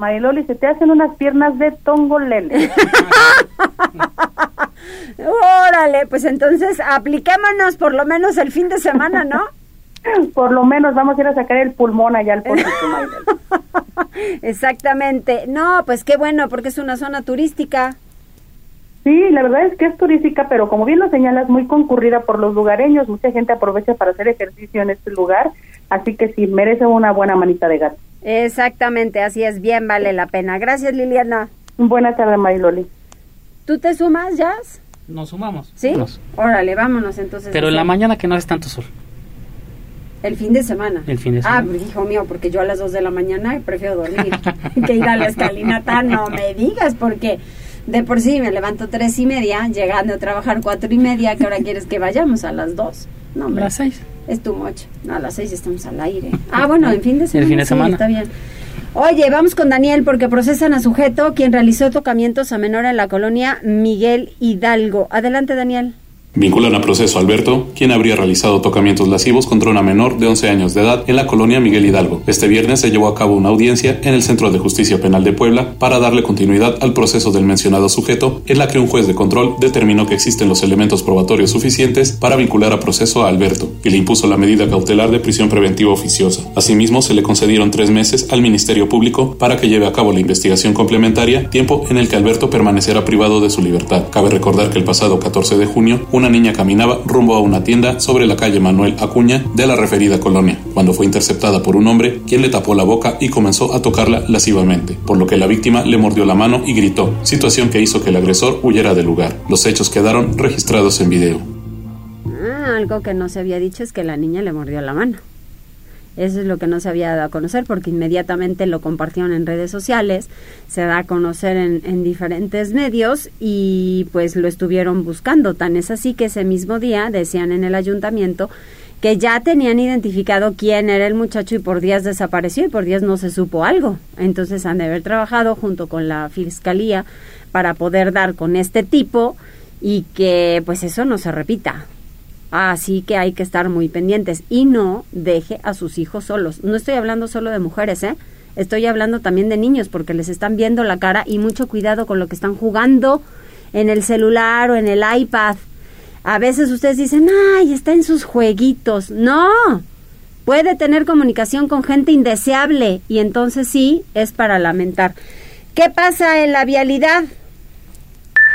Speaker 10: Mariloli, se te hacen unas piernas de tongolele.
Speaker 1: Órale, pues entonces apliquémonos por lo menos el fin de semana, ¿no?
Speaker 10: por lo menos vamos a ir a sacar el pulmón allá al puerto.
Speaker 1: Exactamente. No, pues qué bueno, porque es una zona turística.
Speaker 10: Sí, la verdad es que es turística, pero como bien lo señalas, muy concurrida por los lugareños. Mucha gente aprovecha para hacer ejercicio en este lugar, así que sí, merece una buena manita de gato.
Speaker 1: Exactamente, así es, bien vale la pena. Gracias, Liliana.
Speaker 10: Buenas tardes, Mariloli.
Speaker 1: ¿Tú te sumas, Jazz?
Speaker 2: Nos sumamos.
Speaker 1: ¿Sí? Órale, vámonos entonces.
Speaker 2: Pero en la mañana que no hace tanto sol.
Speaker 1: El fin de semana.
Speaker 2: El fin de semana.
Speaker 1: Ah, hijo mío, porque yo a las 2 de la mañana prefiero dormir que ir a la escalinata. No me digas, porque de por sí me levanto tres y media, llegando a trabajar cuatro y media, ¿qué hora quieres que vayamos? A las dos. No,
Speaker 2: a las seis.
Speaker 1: Es tu mocho. No, a las seis estamos al aire. Ah, bueno, en fin de semana.
Speaker 2: El fin de semana.
Speaker 1: está bien. Oye, vamos con Daniel porque procesan a sujeto quien realizó tocamientos a menor en la colonia Miguel Hidalgo. Adelante, Daniel.
Speaker 7: Vinculan a proceso a Alberto, quien habría realizado tocamientos lascivos contra una menor de 11 años de edad en la colonia Miguel Hidalgo. Este viernes se llevó a cabo una audiencia en el Centro de Justicia Penal de Puebla para darle continuidad al proceso del mencionado sujeto, en la que un juez de control determinó que existen los elementos probatorios suficientes para vincular a proceso a Alberto y le impuso la medida cautelar de prisión preventiva oficiosa. Asimismo, se le concedieron tres meses al Ministerio Público para que lleve a cabo la investigación complementaria, tiempo en el que Alberto permanecerá privado de su libertad. Cabe recordar que el pasado 14 de junio, una niña caminaba rumbo a una tienda sobre la calle Manuel Acuña de la referida colonia, cuando fue interceptada por un hombre quien le tapó la boca y comenzó a tocarla lascivamente, por lo que la víctima le mordió la mano y gritó, situación que hizo que el agresor huyera del lugar. Los hechos quedaron registrados en video.
Speaker 1: Ah, algo que no se había dicho es que la niña le mordió la mano. Eso es lo que no se había dado a conocer porque inmediatamente lo compartieron en redes sociales, se da a conocer en, en, diferentes medios y pues lo estuvieron buscando. Tan es así que ese mismo día decían en el ayuntamiento que ya tenían identificado quién era el muchacho y por días desapareció y por días no se supo algo. Entonces han de haber trabajado junto con la fiscalía para poder dar con este tipo y que pues eso no se repita. Así que hay que estar muy pendientes y no deje a sus hijos solos. No estoy hablando solo de mujeres, ¿eh? Estoy hablando también de niños porque les están viendo la cara y mucho cuidado con lo que están jugando en el celular o en el iPad. A veces ustedes dicen, ay, está en sus jueguitos. No, puede tener comunicación con gente indeseable y entonces sí es para lamentar. ¿Qué pasa en la vialidad?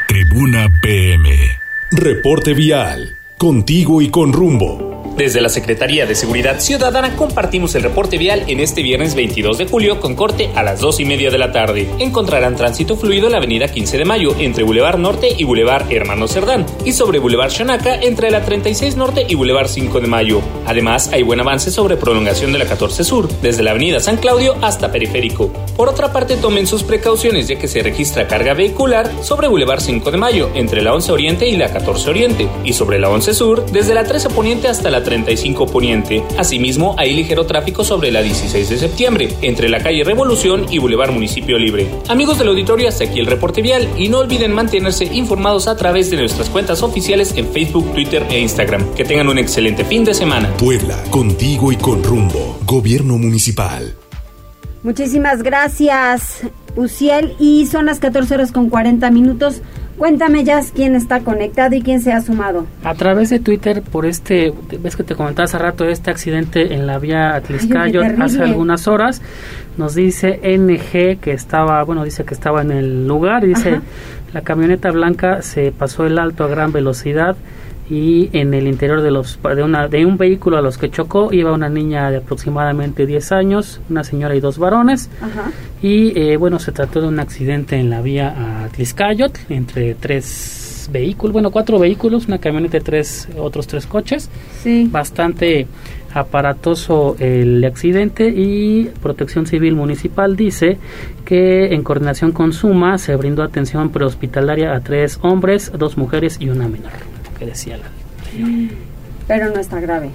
Speaker 3: Tribuna PM.
Speaker 12: Reporte vial. Contigo y con rumbo.
Speaker 13: Desde la Secretaría de Seguridad Ciudadana compartimos el reporte vial en este viernes 22 de julio con corte a las 2 y media de la tarde. Encontrarán tránsito fluido en la avenida 15 de Mayo entre Boulevard Norte y Boulevard Hermano Cerdán y sobre Boulevard Xanaca entre la 36 Norte y Boulevard 5 de Mayo. Además, hay buen avance sobre prolongación de la 14 Sur, desde la avenida San Claudio hasta Periférico. Por otra parte, tomen sus precauciones ya que se registra carga vehicular sobre Boulevard 5 de Mayo entre la 11 Oriente y la 14 Oriente y sobre la 11 Sur desde la 13 Poniente hasta la 35 Poniente. Asimismo, hay ligero tráfico sobre la 16 de septiembre, entre la calle Revolución y Boulevard Municipio Libre. Amigos del auditorio, hasta aquí el reporte vial y no olviden mantenerse informados a través de nuestras cuentas oficiales en Facebook, Twitter e Instagram. Que tengan un excelente fin de semana.
Speaker 12: Puebla, contigo y con rumbo. Gobierno Municipal.
Speaker 1: Muchísimas gracias, Uciel. Y son las 14 horas con 40 minutos. Cuéntame, ya quién está conectado y quién se ha sumado.
Speaker 2: A través de Twitter, por este, ves que te comentaba hace rato, este accidente en la vía Atliscayo hace algunas horas, nos dice NG que estaba, bueno, dice que estaba en el lugar y dice, la camioneta blanca se pasó el alto a gran velocidad y en el interior de los de una de un vehículo a los que chocó iba una niña de aproximadamente 10 años, una señora y dos varones. Y eh, bueno, se trató de un accidente en la vía a Tliscayot entre tres vehículos, bueno, cuatro vehículos, una camioneta y tres otros tres coches.
Speaker 1: Sí.
Speaker 2: Bastante aparatoso el accidente y Protección Civil Municipal dice que en coordinación con Suma se brindó atención prehospitalaria a tres hombres, dos mujeres y una menor que decía la...
Speaker 1: Pero no está grave.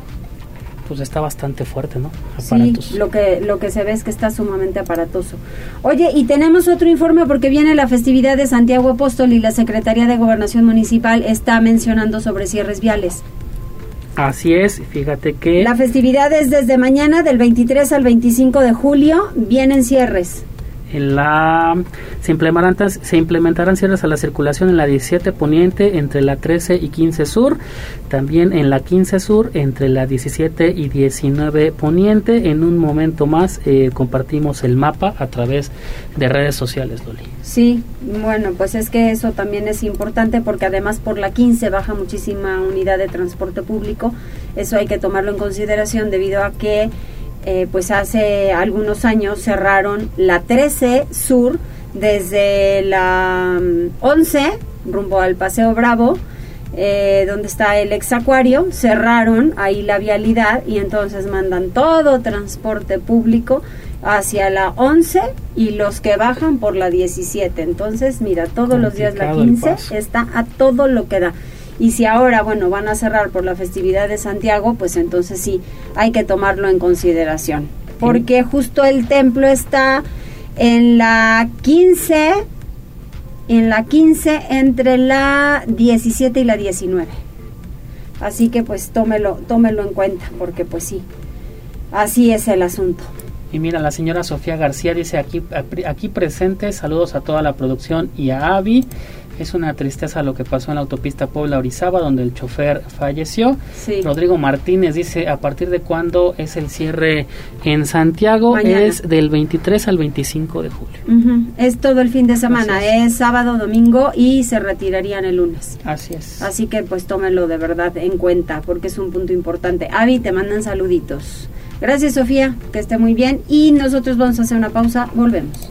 Speaker 2: Pues está bastante fuerte, ¿no?
Speaker 1: Sí, lo que, lo que se ve es que está sumamente aparatoso. Oye, y tenemos otro informe porque viene la festividad de Santiago Apóstol y la Secretaría de Gobernación Municipal está mencionando sobre cierres viales.
Speaker 2: Así es, fíjate que...
Speaker 1: La festividad es desde mañana, del 23 al 25 de julio, vienen cierres.
Speaker 2: En la, se, implementarán, se implementarán cierres a la circulación en la 17 poniente entre la 13 y 15 sur, también en la 15 sur entre la 17 y 19 poniente. En un momento más eh, compartimos el mapa a través de redes sociales, Loli.
Speaker 1: Sí, bueno, pues es que eso también es importante porque además por la 15 baja muchísima unidad de transporte público. Eso hay que tomarlo en consideración debido a que eh, pues hace algunos años cerraron la 13 Sur desde la 11 mm, rumbo al Paseo Bravo, eh, donde está el ex acuario, cerraron ahí la vialidad y entonces mandan todo transporte público hacia la 11 y los que bajan por la 17. Entonces, mira, todos los días la 15 está a todo lo que da. Y si ahora, bueno, van a cerrar por la festividad de Santiago, pues entonces sí, hay que tomarlo en consideración. Porque justo el templo está en la 15, en la 15 entre la 17 y la 19. Así que pues tómelo, tómelo en cuenta, porque pues sí, así es el asunto.
Speaker 2: Y mira, la señora Sofía García dice aquí, aquí presente, saludos a toda la producción y a Avi. Es una tristeza lo que pasó en la autopista Puebla-Orizaba, donde el chofer falleció. Rodrigo Martínez dice, ¿a partir de cuándo es el cierre en Santiago? Es del 23 al 25 de julio.
Speaker 1: Es todo el fin de semana, es. sábado, domingo y se retirarían el lunes.
Speaker 2: Así es.
Speaker 1: Así que pues tómelo de verdad en cuenta, porque es un punto importante. Avi, te mandan saluditos. Gracias, Sofía, que esté muy bien. Y nosotros vamos a hacer una pausa, volvemos.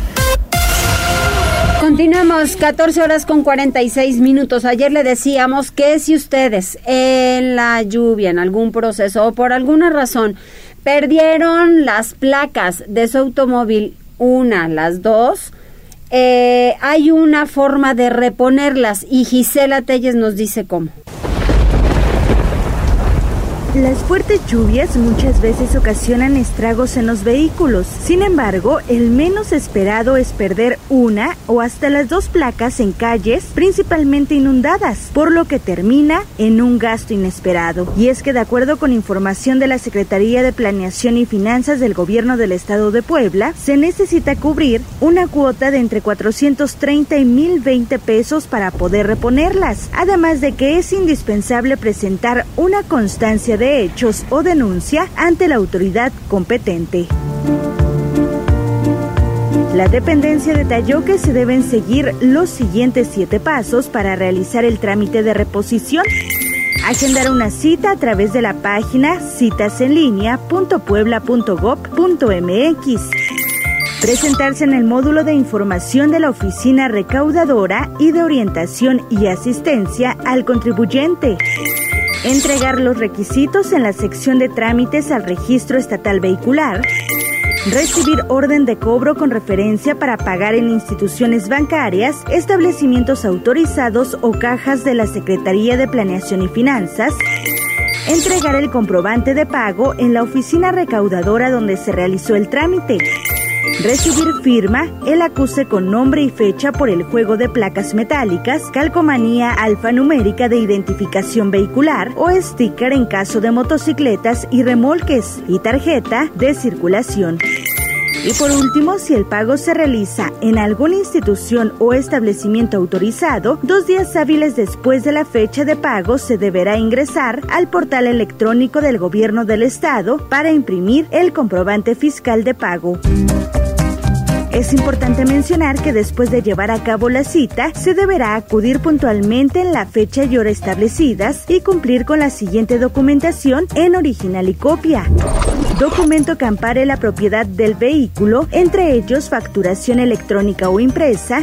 Speaker 1: Continuamos, 14 horas con 46 minutos. Ayer le decíamos que si ustedes en la lluvia, en algún proceso o por alguna razón perdieron las placas de su automóvil, una, las dos, eh, hay una forma de reponerlas y Gisela Telles nos dice cómo.
Speaker 14: Las fuertes lluvias muchas veces ocasionan estragos en los vehículos. Sin embargo, el menos esperado es perder una o hasta las dos placas en calles principalmente inundadas, por lo que termina en un gasto inesperado. Y es que de acuerdo con información de la Secretaría de Planeación y Finanzas del Gobierno del Estado de Puebla, se necesita cubrir una cuota de entre 430 y 1020 pesos para poder reponerlas, además de que es indispensable presentar una constancia de hechos o denuncia ante la autoridad competente. La dependencia detalló que se deben seguir los siguientes siete pasos para realizar el trámite de reposición. Agendar una cita a través de la página citasenlinea.puebla.gov.mx Presentarse en el módulo de información de la oficina recaudadora y de orientación y asistencia al contribuyente. Entregar los requisitos en la sección de trámites al registro estatal vehicular recibir orden de cobro con referencia para pagar en instituciones bancarias, establecimientos autorizados o cajas de la Secretaría de Planeación y Finanzas, entregar el comprobante de pago en la oficina recaudadora donde se realizó el trámite, Recibir firma, el acuse con nombre y fecha por el juego de placas metálicas, calcomanía alfanumérica de identificación vehicular o sticker en caso de motocicletas y remolques y tarjeta de circulación. Y por último, si el pago se realiza en alguna institución o establecimiento autorizado, dos días hábiles después de la fecha de pago se deberá ingresar al portal electrónico del gobierno del estado para imprimir el comprobante fiscal de pago. Es importante mencionar que después de llevar a cabo la cita, se deberá acudir puntualmente en la fecha y hora establecidas y cumplir con la siguiente documentación en original y copia. Documento que ampare la propiedad del vehículo, entre ellos facturación electrónica o impresa,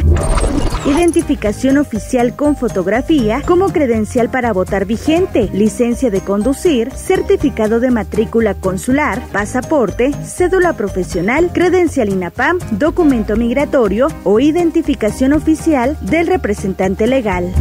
Speaker 14: identificación oficial con fotografía como credencial para votar vigente, licencia de conducir, certificado de matrícula consular, pasaporte, cédula profesional, credencial INAPAM, documento migratorio o identificación oficial del representante legal.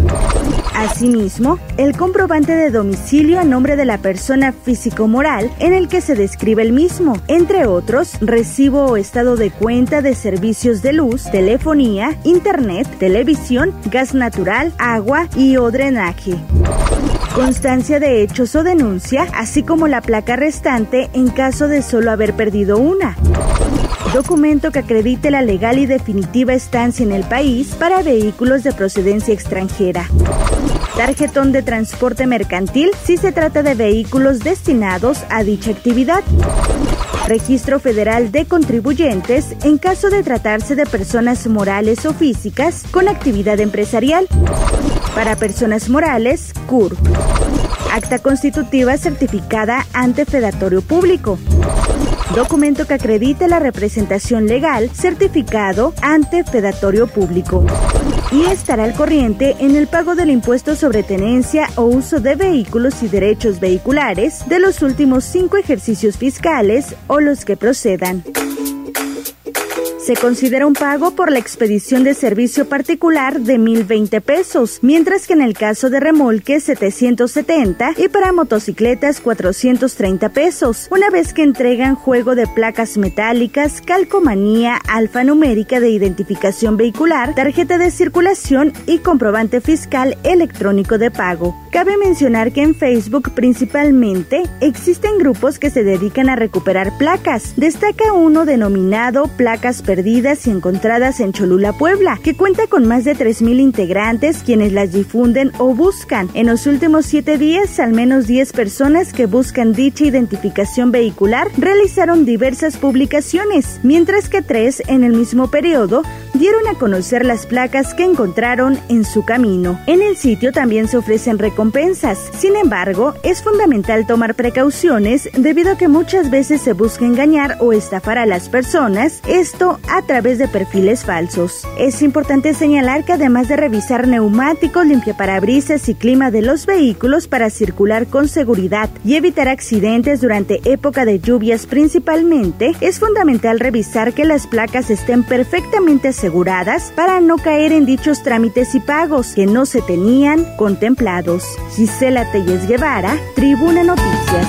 Speaker 14: Asimismo, el comprobante de domicilio a nombre de la persona físico-moral en el que se describe el mismo, entre otros, recibo o estado de cuenta de servicios de luz, telefonía, internet, televisión, gas natural, agua y o drenaje. Constancia de hechos o denuncia, así como la placa restante en caso de solo haber perdido una documento que acredite la legal y definitiva estancia en el país para vehículos de procedencia extranjera. Tarjetón de transporte mercantil si se trata de vehículos destinados a dicha actividad. Registro Federal de Contribuyentes en caso de tratarse de personas morales o físicas con actividad empresarial. Para personas morales, CUR. Acta constitutiva certificada ante Fedatorio Público documento que acredite la representación legal certificado ante Fedatorio Público. Y estará al corriente en el pago del impuesto sobre tenencia o uso de vehículos y derechos vehiculares de los últimos cinco ejercicios fiscales o los que procedan se considera un pago por la expedición de servicio particular de 1.020 pesos, mientras que en el caso de remolque 770 y para motocicletas 430 pesos, una vez que entregan juego de placas metálicas, calcomanía alfanumérica de identificación vehicular, tarjeta de circulación y comprobante fiscal electrónico de pago. Cabe mencionar que en Facebook principalmente existen grupos que se dedican a recuperar placas. Destaca uno denominado Placas Perdidas perdidas y encontradas en Cholula, Puebla, que cuenta con más de 3.000 integrantes quienes las difunden o buscan. En los últimos siete días, al menos 10 personas que buscan dicha identificación vehicular realizaron diversas publicaciones, mientras que tres en el mismo periodo dieron a conocer las placas que encontraron en su camino. En el sitio también se ofrecen recompensas. Sin embargo, es fundamental tomar precauciones debido a que muchas veces se busca engañar o estafar a las personas. Esto a través de perfiles falsos. Es importante señalar que además de revisar neumáticos, limpiaparabrisas y clima de los vehículos para circular con seguridad y evitar accidentes durante época de lluvias principalmente, es fundamental revisar que las placas estén perfectamente aseguradas para no caer en dichos trámites y pagos que no se tenían contemplados. Gisela Telles Guevara, Tribuna Noticias.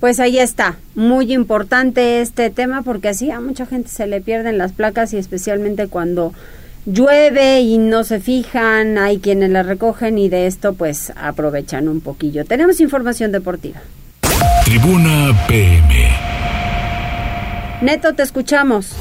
Speaker 1: Pues ahí está, muy importante este tema porque así a mucha gente se le pierden las placas y especialmente cuando llueve y no se fijan, hay quienes las recogen y de esto pues aprovechan un poquillo. Tenemos información deportiva.
Speaker 3: Tribuna PM.
Speaker 1: Neto, te escuchamos.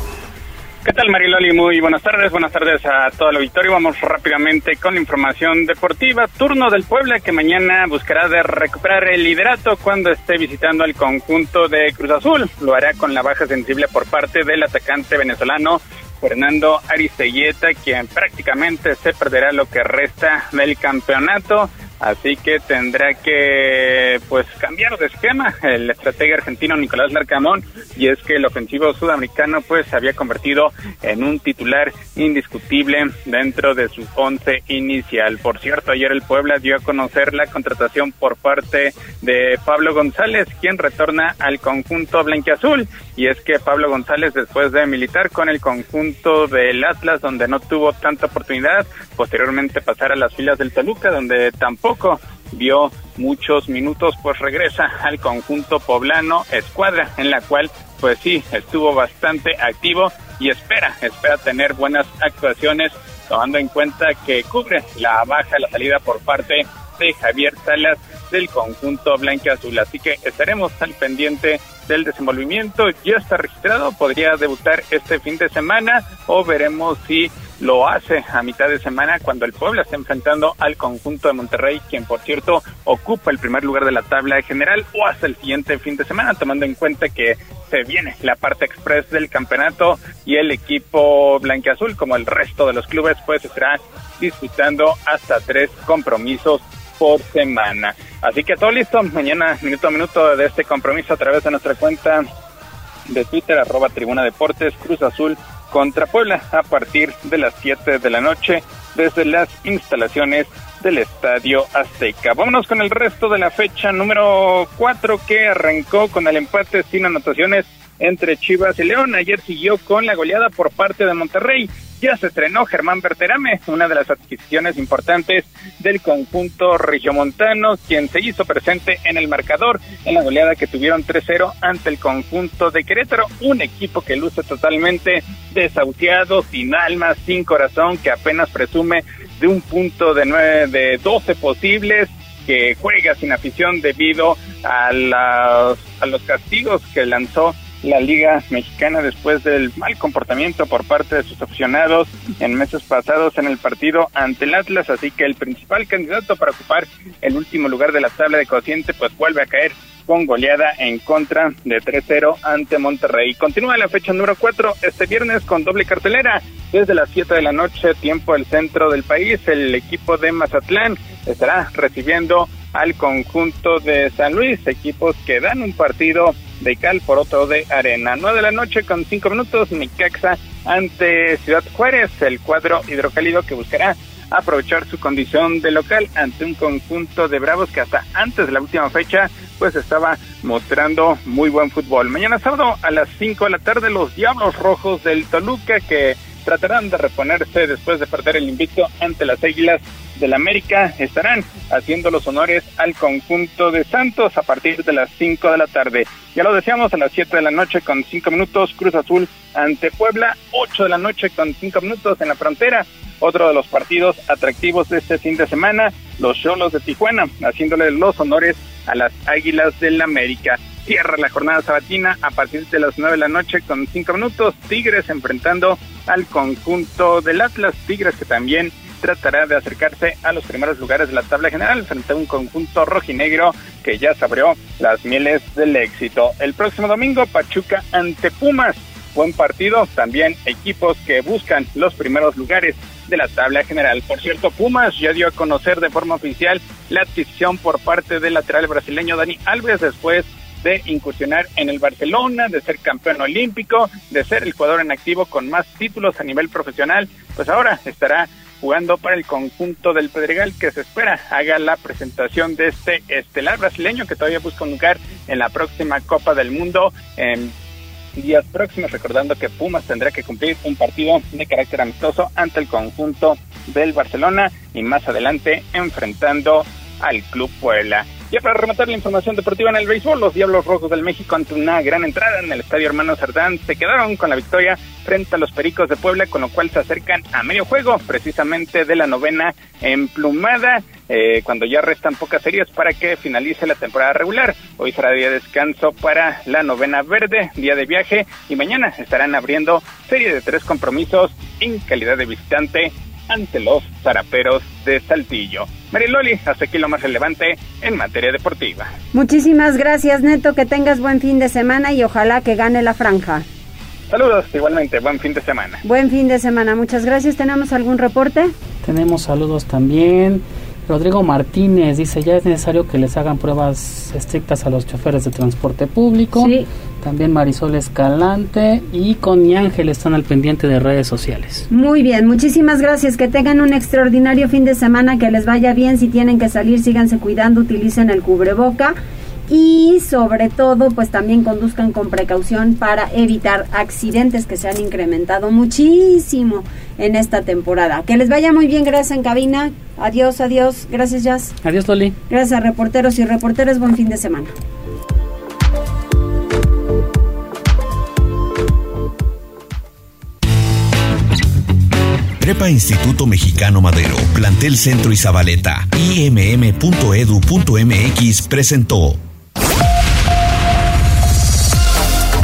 Speaker 15: ¿Qué tal Mariloli? Muy buenas tardes, buenas tardes a todo el auditorio. Vamos rápidamente con la información deportiva. Turno del Puebla que mañana buscará de recuperar el liderato cuando esté visitando el conjunto de Cruz Azul. Lo hará con la baja sensible por parte del atacante venezolano Fernando Aristelleta, quien prácticamente se perderá lo que resta del campeonato así que tendrá que pues cambiar de esquema el estratega argentino Nicolás Larcamón y es que el ofensivo sudamericano pues se había convertido en un titular indiscutible dentro de su once inicial. Por cierto, ayer el Puebla dio a conocer la contratación por parte de Pablo González, quien retorna al conjunto blanquiazul y es que Pablo González después de militar con el conjunto del Atlas donde no tuvo tanta oportunidad, posteriormente pasar a las filas del Toluca donde tampoco vio muchos minutos, pues regresa al conjunto poblano escuadra, en la cual pues sí, estuvo bastante activo y espera, espera tener buenas actuaciones, tomando en cuenta que cubre la baja, la salida por parte de Javier Salas del conjunto azul. Así que estaremos al pendiente del desenvolvimiento. Ya está registrado, podría debutar este fin de semana o veremos si lo hace a mitad de semana cuando el Puebla está enfrentando al conjunto de Monterrey, quien por cierto ocupa el primer lugar de la tabla general o hasta el siguiente fin de semana, tomando en cuenta que se viene la parte express del campeonato y el equipo blanqueazul, como el resto de los clubes, pues estará disputando hasta tres compromisos por semana. Así que todo listo, mañana minuto a minuto de este compromiso a través de nuestra cuenta de Twitter, arroba Tribuna Deportes, Cruz Azul contra Puebla a partir de las 7 de la noche desde las instalaciones del Estadio Azteca. Vámonos con el resto de la fecha número 4 que arrancó con el empate sin anotaciones entre Chivas y León. Ayer siguió con la goleada por parte de Monterrey ya se estrenó Germán Berterame, una de las adquisiciones importantes del conjunto regiomontano, quien se hizo presente en el marcador en la goleada que tuvieron 3-0 ante el conjunto de Querétaro, un equipo que luce totalmente desahuciado, sin alma, sin corazón, que apenas presume de un punto de, nueve, de 12 posibles, que juega sin afición debido a, a los castigos que lanzó la Liga Mexicana después del mal comportamiento por parte de sus aficionados en meses pasados en el partido ante el Atlas, así que el principal candidato para ocupar el último lugar de la tabla de cociente pues vuelve a caer con goleada en contra de 3-0 ante Monterrey. Continúa la fecha número 4 este viernes con doble cartelera. Desde las 7 de la noche, tiempo del centro del país, el equipo de Mazatlán estará recibiendo al conjunto de San Luis, equipos que dan un partido de por otro de arena. 9 de la noche con 5 minutos, Nicaxa ante Ciudad Juárez, el cuadro hidrocálido que buscará aprovechar su condición de local ante un conjunto de Bravos que hasta antes de la última fecha pues estaba mostrando muy buen fútbol. Mañana sábado a las 5 de la tarde los Diablos Rojos del Toluca que tratarán de reponerse después de perder el invicto ante las Águilas del América estarán haciendo los honores al conjunto de Santos a partir de las 5 de la tarde. Ya lo decíamos a las 7 de la noche con 5 minutos Cruz Azul ante Puebla, 8 de la noche con 5 minutos en la frontera. Otro de los partidos atractivos de este fin de semana, los Cholos de Tijuana, haciéndole los honores a las Águilas del América. Cierra la jornada sabatina a partir de las 9 de la noche con 5 minutos. Tigres enfrentando al conjunto del Atlas. Tigres que también tratará de acercarse a los primeros lugares de la tabla general frente a un conjunto rojinegro que ya sabrió las mieles del éxito. El próximo domingo, Pachuca ante Pumas. Buen partido, también equipos que buscan los primeros lugares de la tabla general. Por cierto, Pumas ya dio a conocer de forma oficial la adquisición por parte del lateral brasileño Dani Alves después de incursionar en el Barcelona, de ser campeón olímpico, de ser el jugador en activo con más títulos a nivel profesional, pues ahora estará jugando para el conjunto del Pedregal que se espera haga la presentación de este estelar brasileño que todavía busca un lugar en la próxima Copa del Mundo en días próximos, recordando que Pumas tendrá que cumplir un partido de carácter amistoso ante el conjunto del Barcelona y más adelante enfrentando al Club Puebla. Ya para rematar la información deportiva en el béisbol, los Diablos Rojos del México ante una gran entrada en el Estadio Hermano Cerdán se quedaron con la victoria frente a los Pericos de Puebla, con lo cual se acercan a medio juego, precisamente de la novena emplumada, eh, cuando ya restan pocas series para que finalice la temporada regular. Hoy será día de descanso para la novena verde, día de viaje, y mañana estarán abriendo serie de tres compromisos en calidad de visitante ante los zaraperos de Saltillo. Mariloli, hasta aquí lo más relevante en materia deportiva.
Speaker 1: Muchísimas gracias, Neto. Que tengas buen fin de semana y ojalá que gane la franja.
Speaker 15: Saludos, igualmente, buen fin de semana.
Speaker 1: Buen fin de semana, muchas gracias. ¿Tenemos algún reporte?
Speaker 2: Tenemos saludos también. Rodrigo Martínez dice, ya es necesario que les hagan pruebas estrictas a los choferes de transporte público.
Speaker 1: Sí.
Speaker 2: También Marisol Escalante y Connie Ángel están al pendiente de redes sociales.
Speaker 1: Muy bien, muchísimas gracias. Que tengan un extraordinario fin de semana, que les vaya bien. Si tienen que salir, síganse cuidando, utilicen el cubreboca y sobre todo pues también conduzcan con precaución para evitar accidentes que se han incrementado muchísimo en esta temporada. Que les vaya muy bien, gracias en cabina. Adiós, adiós. Gracias, Jazz.
Speaker 2: Adiós, Loli.
Speaker 1: Gracias a reporteros y reporteras. Buen fin de semana.
Speaker 16: Prepa Instituto Mexicano Madero, Plantel Centro y Zabaleta, imm.edu.mx presentó.